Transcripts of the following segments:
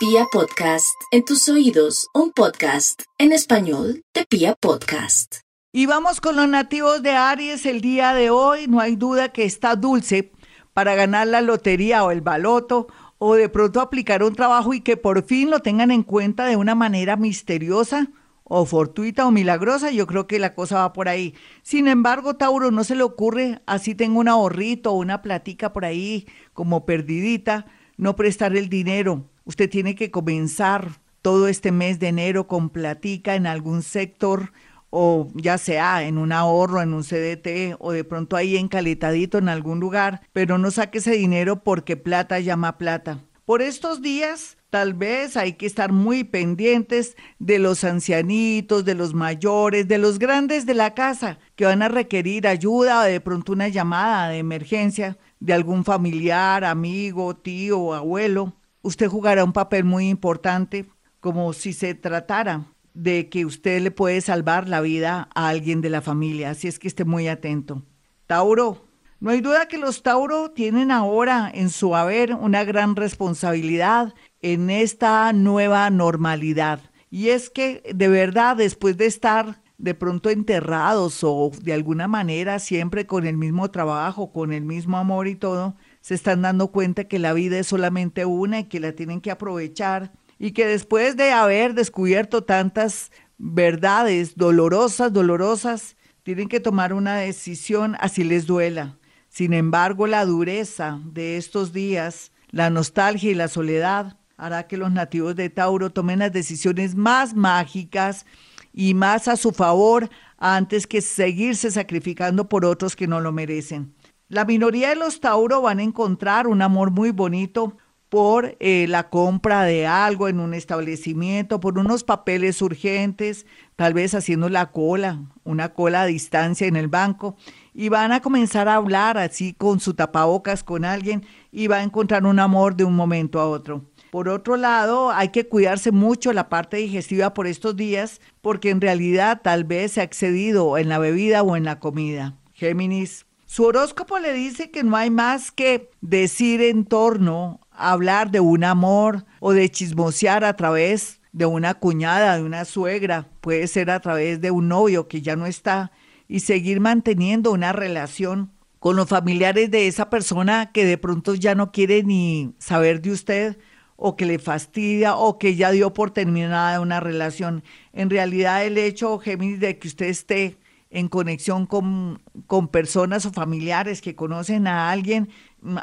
Pia Podcast, en tus oídos, un podcast en español de Pia Podcast. Y vamos con los nativos de Aries el día de hoy. No hay duda que está dulce para ganar la lotería o el baloto o de pronto aplicar un trabajo y que por fin lo tengan en cuenta de una manera misteriosa o fortuita o milagrosa, yo creo que la cosa va por ahí. Sin embargo, Tauro, no se le ocurre, así tengo un ahorrito o una platica por ahí como perdidita, no prestar el dinero. Usted tiene que comenzar todo este mes de enero con platica en algún sector o ya sea en un ahorro, en un CDT o de pronto ahí encalitadito en algún lugar, pero no saque ese dinero porque plata llama plata. Por estos días tal vez hay que estar muy pendientes de los ancianitos, de los mayores, de los grandes de la casa que van a requerir ayuda o de pronto una llamada de emergencia de algún familiar, amigo, tío o abuelo. Usted jugará un papel muy importante como si se tratara de que usted le puede salvar la vida a alguien de la familia, así es que esté muy atento. Tauro, no hay duda que los Tauro tienen ahora en su haber una gran responsabilidad en esta nueva normalidad. Y es que de verdad, después de estar de pronto enterrados o de alguna manera siempre con el mismo trabajo, con el mismo amor y todo, se están dando cuenta que la vida es solamente una y que la tienen que aprovechar y que después de haber descubierto tantas verdades dolorosas, dolorosas, tienen que tomar una decisión así les duela. Sin embargo, la dureza de estos días, la nostalgia y la soledad hará que los nativos de Tauro tomen las decisiones más mágicas y más a su favor antes que seguirse sacrificando por otros que no lo merecen. La minoría de los Tauro van a encontrar un amor muy bonito, por eh, la compra de algo en un establecimiento, por unos papeles urgentes, tal vez haciendo la cola, una cola a distancia en el banco, y van a comenzar a hablar así con su tapabocas con alguien y va a encontrar un amor de un momento a otro. Por otro lado, hay que cuidarse mucho la parte digestiva por estos días, porque en realidad tal vez se ha excedido en la bebida o en la comida. Géminis, su horóscopo le dice que no hay más que decir en torno hablar de un amor o de chismosear a través de una cuñada, de una suegra, puede ser a través de un novio que ya no está y seguir manteniendo una relación con los familiares de esa persona que de pronto ya no quiere ni saber de usted o que le fastidia o que ya dio por terminada una relación. En realidad el hecho, Géminis, de que usted esté en conexión con, con personas o familiares que conocen a alguien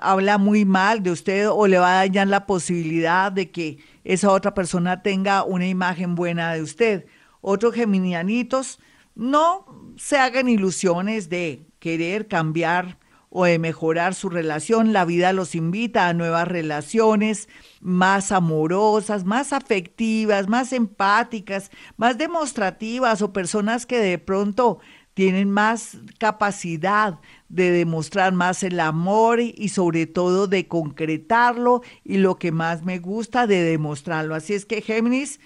habla muy mal de usted o le va a dañar la posibilidad de que esa otra persona tenga una imagen buena de usted. Otros geminianitos, no se hagan ilusiones de querer cambiar o de mejorar su relación. La vida los invita a nuevas relaciones más amorosas, más afectivas, más empáticas, más demostrativas o personas que de pronto tienen más capacidad de demostrar más el amor y sobre todo de concretarlo y lo que más me gusta de demostrarlo. Así es que Géminis,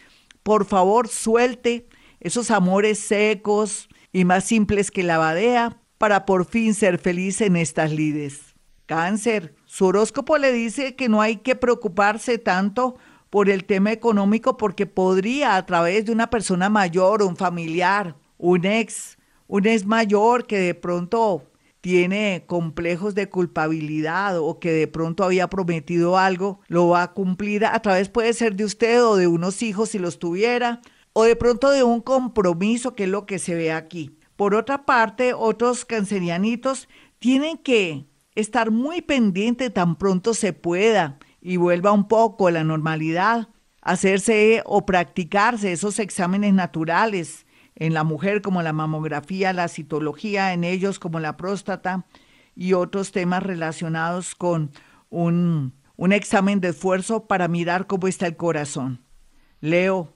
por favor, suelte esos amores secos y más simples que la badea para por fin ser feliz en estas lides. Cáncer, su horóscopo le dice que no hay que preocuparse tanto por el tema económico porque podría a través de una persona mayor, un familiar, un ex, un es mayor que de pronto tiene complejos de culpabilidad o que de pronto había prometido algo, lo va a cumplir a través puede ser de usted o de unos hijos si los tuviera, o de pronto de un compromiso que es lo que se ve aquí. Por otra parte, otros cancerianitos tienen que estar muy pendientes tan pronto se pueda y vuelva un poco a la normalidad, hacerse o practicarse esos exámenes naturales en la mujer como la mamografía, la citología en ellos como la próstata y otros temas relacionados con un, un examen de esfuerzo para mirar cómo está el corazón. Leo,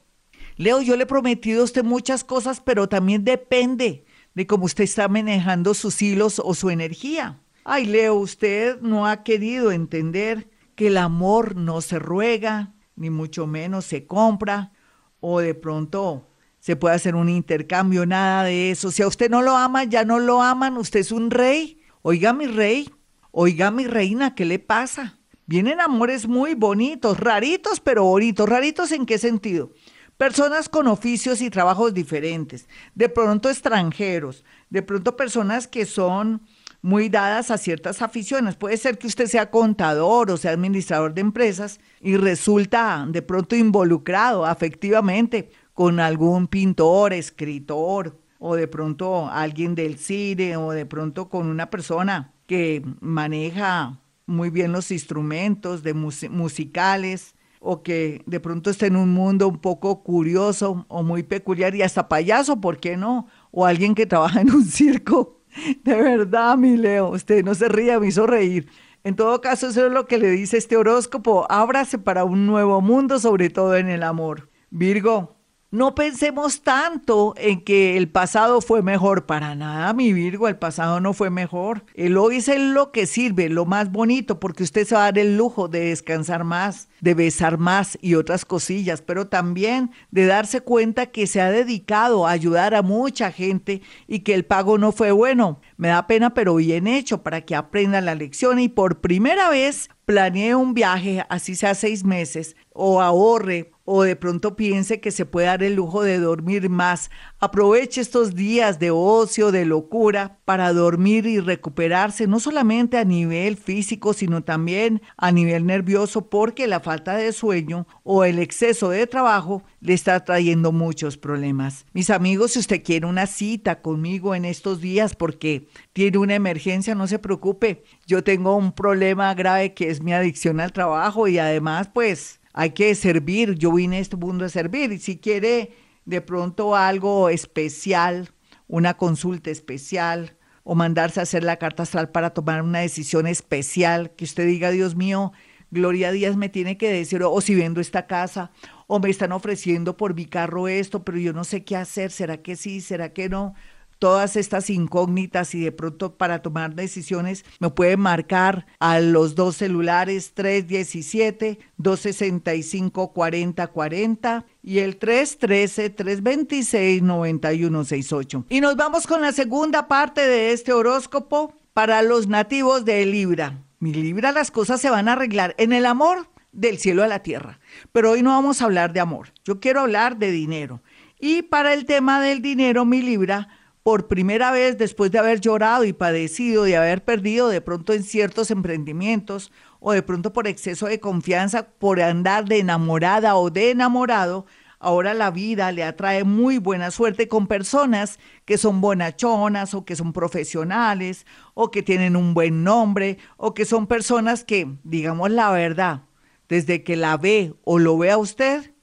Leo, yo le he prometido a usted muchas cosas, pero también depende de cómo usted está manejando sus hilos o su energía. Ay, Leo, usted no ha querido entender que el amor no se ruega, ni mucho menos se compra, o de pronto se puede hacer un intercambio, nada de eso. Si a usted no lo ama, ya no lo aman, usted es un rey. Oiga mi rey, oiga mi reina, ¿qué le pasa? Vienen amores muy bonitos, raritos, pero bonitos. ¿Raritos en qué sentido? Personas con oficios y trabajos diferentes, de pronto extranjeros, de pronto personas que son muy dadas a ciertas aficiones. Puede ser que usted sea contador o sea administrador de empresas y resulta de pronto involucrado afectivamente con algún pintor, escritor o de pronto alguien del cine o de pronto con una persona que maneja muy bien los instrumentos de musicales o que de pronto esté en un mundo un poco curioso o muy peculiar y hasta payaso, ¿por qué no? O alguien que trabaja en un circo. De verdad, mi Leo, usted no se ría, me hizo reír. En todo caso, eso es lo que le dice este horóscopo. Ábrase para un nuevo mundo, sobre todo en el amor. Virgo, no pensemos tanto en que el pasado fue mejor. Para nada, mi Virgo, el pasado no fue mejor. El hoy es lo que sirve, lo más bonito, porque usted se va a dar el lujo de descansar más, de besar más y otras cosillas, pero también de darse cuenta que se ha dedicado a ayudar a mucha gente y que el pago no fue bueno. Me da pena, pero bien hecho para que aprenda la lección y por primera vez planee un viaje, así sea seis meses, o ahorre o de pronto piense que se puede dar el lujo de dormir más. Aproveche estos días de ocio, de locura, para dormir y recuperarse, no solamente a nivel físico, sino también a nivel nervioso, porque la falta de sueño o el exceso de trabajo le está trayendo muchos problemas. Mis amigos, si usted quiere una cita conmigo en estos días porque tiene una emergencia, no se preocupe. Yo tengo un problema grave que es mi adicción al trabajo y además, pues, hay que servir, yo vine a este mundo a servir y si quiere de pronto algo especial, una consulta especial o mandarse a hacer la carta astral para tomar una decisión especial, que usted diga, Dios mío, Gloria Díaz me tiene que decir, o si vendo esta casa, o me están ofreciendo por mi carro esto, pero yo no sé qué hacer, ¿será que sí, será que no? Todas estas incógnitas y de pronto para tomar decisiones me puede marcar a los dos celulares 317-265-4040 y el 313-326-9168. Y nos vamos con la segunda parte de este horóscopo para los nativos de Libra. Mi Libra, las cosas se van a arreglar en el amor del cielo a la tierra. Pero hoy no vamos a hablar de amor, yo quiero hablar de dinero. Y para el tema del dinero, mi Libra, por primera vez después de haber llorado y padecido, de haber perdido de pronto en ciertos emprendimientos o de pronto por exceso de confianza, por andar de enamorada o de enamorado, ahora la vida le atrae muy buena suerte con personas que son bonachonas o que son profesionales o que tienen un buen nombre o que son personas que, digamos la verdad, desde que la ve o lo ve a usted,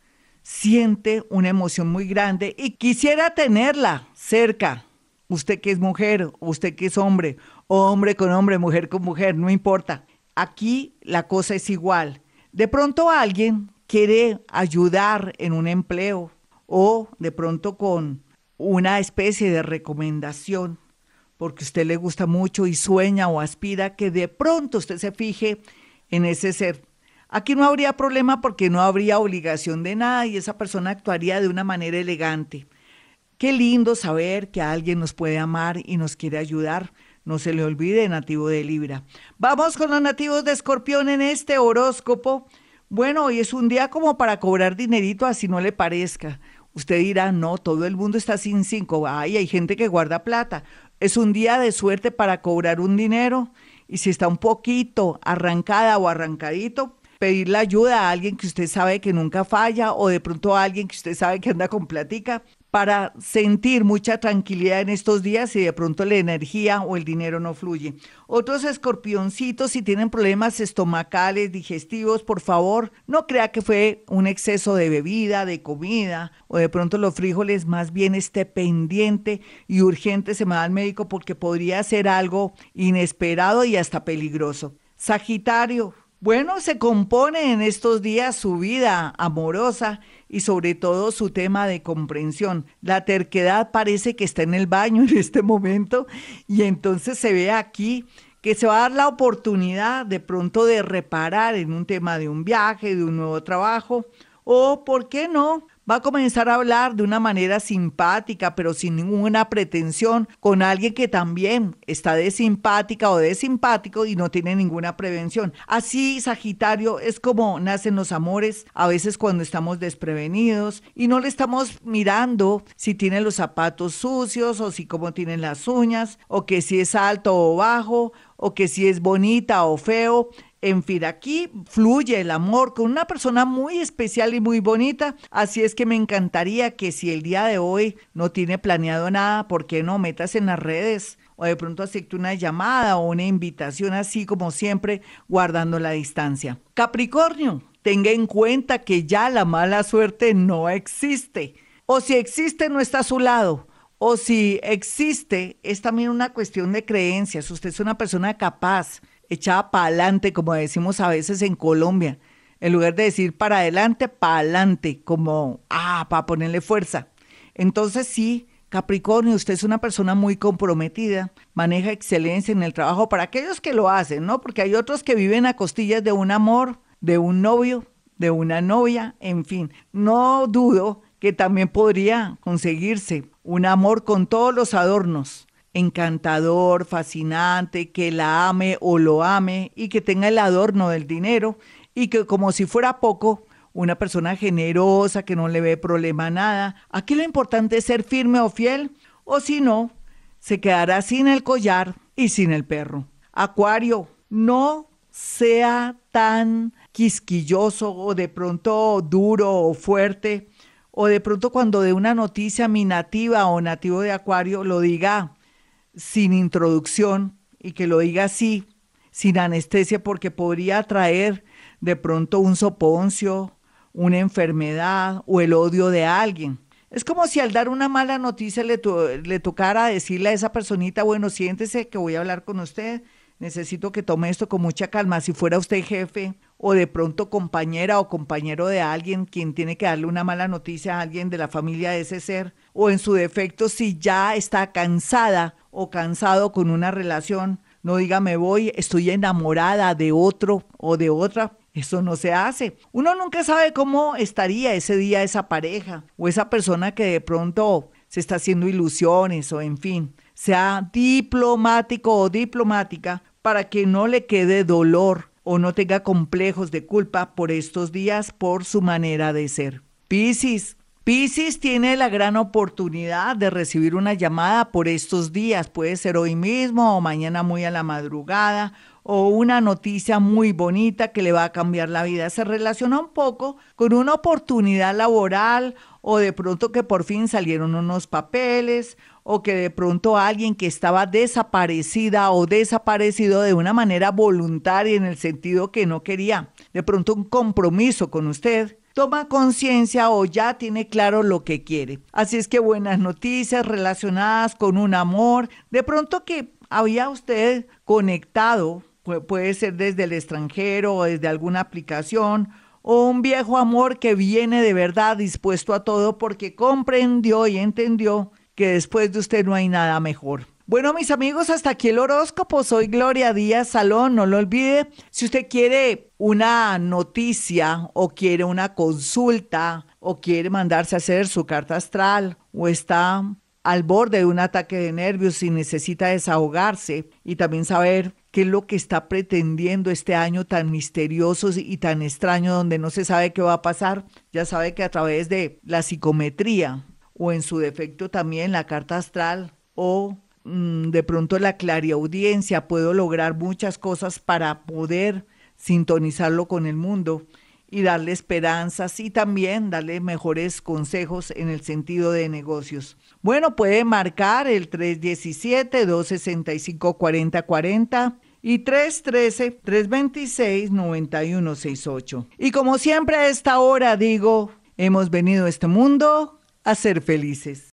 siente una emoción muy grande y quisiera tenerla cerca usted que es mujer, usted que es hombre, o hombre con hombre, mujer con mujer, no importa. Aquí la cosa es igual. De pronto alguien quiere ayudar en un empleo o de pronto con una especie de recomendación porque usted le gusta mucho y sueña o aspira que de pronto usted se fije en ese ser. Aquí no habría problema porque no habría obligación de nada y esa persona actuaría de una manera elegante. Qué lindo saber que alguien nos puede amar y nos quiere ayudar. No se le olvide, nativo de Libra. Vamos con los nativos de Escorpión en este horóscopo. Bueno, hoy es un día como para cobrar dinerito, así no le parezca. Usted dirá, no, todo el mundo está sin cinco. Ay, hay gente que guarda plata. Es un día de suerte para cobrar un dinero. Y si está un poquito arrancada o arrancadito, pedirle ayuda a alguien que usted sabe que nunca falla o de pronto a alguien que usted sabe que anda con platica para sentir mucha tranquilidad en estos días y de pronto la energía o el dinero no fluye. Otros escorpioncitos, si tienen problemas estomacales, digestivos, por favor, no crea que fue un exceso de bebida, de comida, o de pronto los frijoles, más bien esté pendiente y urgente se me da al médico porque podría ser algo inesperado y hasta peligroso. Sagitario, bueno, se compone en estos días su vida amorosa y sobre todo su tema de comprensión. La terquedad parece que está en el baño en este momento y entonces se ve aquí que se va a dar la oportunidad de pronto de reparar en un tema de un viaje, de un nuevo trabajo o, ¿por qué no? Va a comenzar a hablar de una manera simpática, pero sin ninguna pretensión, con alguien que también está de simpática o de simpático y no tiene ninguna prevención. Así, Sagitario, es como nacen los amores, a veces cuando estamos desprevenidos y no le estamos mirando si tiene los zapatos sucios o si cómo tienen las uñas o que si es alto o bajo o que si es bonita o feo. En fin, aquí fluye el amor con una persona muy especial y muy bonita. Así es que me encantaría que si el día de hoy no tiene planeado nada, ¿por qué no metas en las redes? O de pronto acepte una llamada o una invitación así como siempre, guardando la distancia. Capricornio, tenga en cuenta que ya la mala suerte no existe. O si existe, no está a su lado o si existe, es también una cuestión de creencias. Usted es una persona capaz, echada para adelante, como decimos a veces en Colombia. En lugar de decir para adelante, para adelante, como, ah, para ponerle fuerza. Entonces sí, Capricornio, usted es una persona muy comprometida, maneja excelencia en el trabajo para aquellos que lo hacen, ¿no? Porque hay otros que viven a costillas de un amor, de un novio, de una novia, en fin. No dudo que también podría conseguirse un amor con todos los adornos, encantador, fascinante, que la ame o lo ame y que tenga el adorno del dinero y que como si fuera poco, una persona generosa que no le ve problema a nada. Aquí lo importante es ser firme o fiel o si no, se quedará sin el collar y sin el perro. Acuario, no sea tan quisquilloso o de pronto duro o fuerte o de pronto cuando de una noticia mi nativa o nativo de Acuario lo diga sin introducción y que lo diga así, sin anestesia, porque podría traer de pronto un soponcio, una enfermedad o el odio de alguien. Es como si al dar una mala noticia le, le tocara decirle a esa personita, bueno, siéntese que voy a hablar con usted, necesito que tome esto con mucha calma. Si fuera usted jefe o de pronto compañera o compañero de alguien quien tiene que darle una mala noticia a alguien de la familia de ese ser, o en su defecto si ya está cansada o cansado con una relación, no diga me voy, estoy enamorada de otro o de otra. Eso no se hace. Uno nunca sabe cómo estaría ese día esa pareja o esa persona que de pronto se está haciendo ilusiones o en fin, sea diplomático o diplomática para que no le quede dolor o no tenga complejos de culpa por estos días por su manera de ser. Piscis. Piscis tiene la gran oportunidad de recibir una llamada por estos días, puede ser hoy mismo o mañana muy a la madrugada, o una noticia muy bonita que le va a cambiar la vida. Se relaciona un poco con una oportunidad laboral o de pronto que por fin salieron unos papeles o que de pronto alguien que estaba desaparecida o desaparecido de una manera voluntaria en el sentido que no quería de pronto un compromiso con usted, toma conciencia o ya tiene claro lo que quiere. Así es que buenas noticias relacionadas con un amor, de pronto que había usted conectado, puede ser desde el extranjero o desde alguna aplicación, o un viejo amor que viene de verdad dispuesto a todo porque comprendió y entendió que después de usted no hay nada mejor. Bueno, mis amigos, hasta aquí el horóscopo. Soy Gloria Díaz Salón. No lo olvide. Si usted quiere una noticia o quiere una consulta o quiere mandarse a hacer su carta astral o está al borde de un ataque de nervios y necesita desahogarse y también saber qué es lo que está pretendiendo este año tan misterioso y tan extraño donde no se sabe qué va a pasar, ya sabe que a través de la psicometría o en su defecto también la carta astral o mm, de pronto la clariaudiencia, puedo lograr muchas cosas para poder sintonizarlo con el mundo y darle esperanzas y también darle mejores consejos en el sentido de negocios. Bueno, puede marcar el 317-265-4040 y 313-326-9168. Y como siempre a esta hora digo, hemos venido a este mundo a ser felices.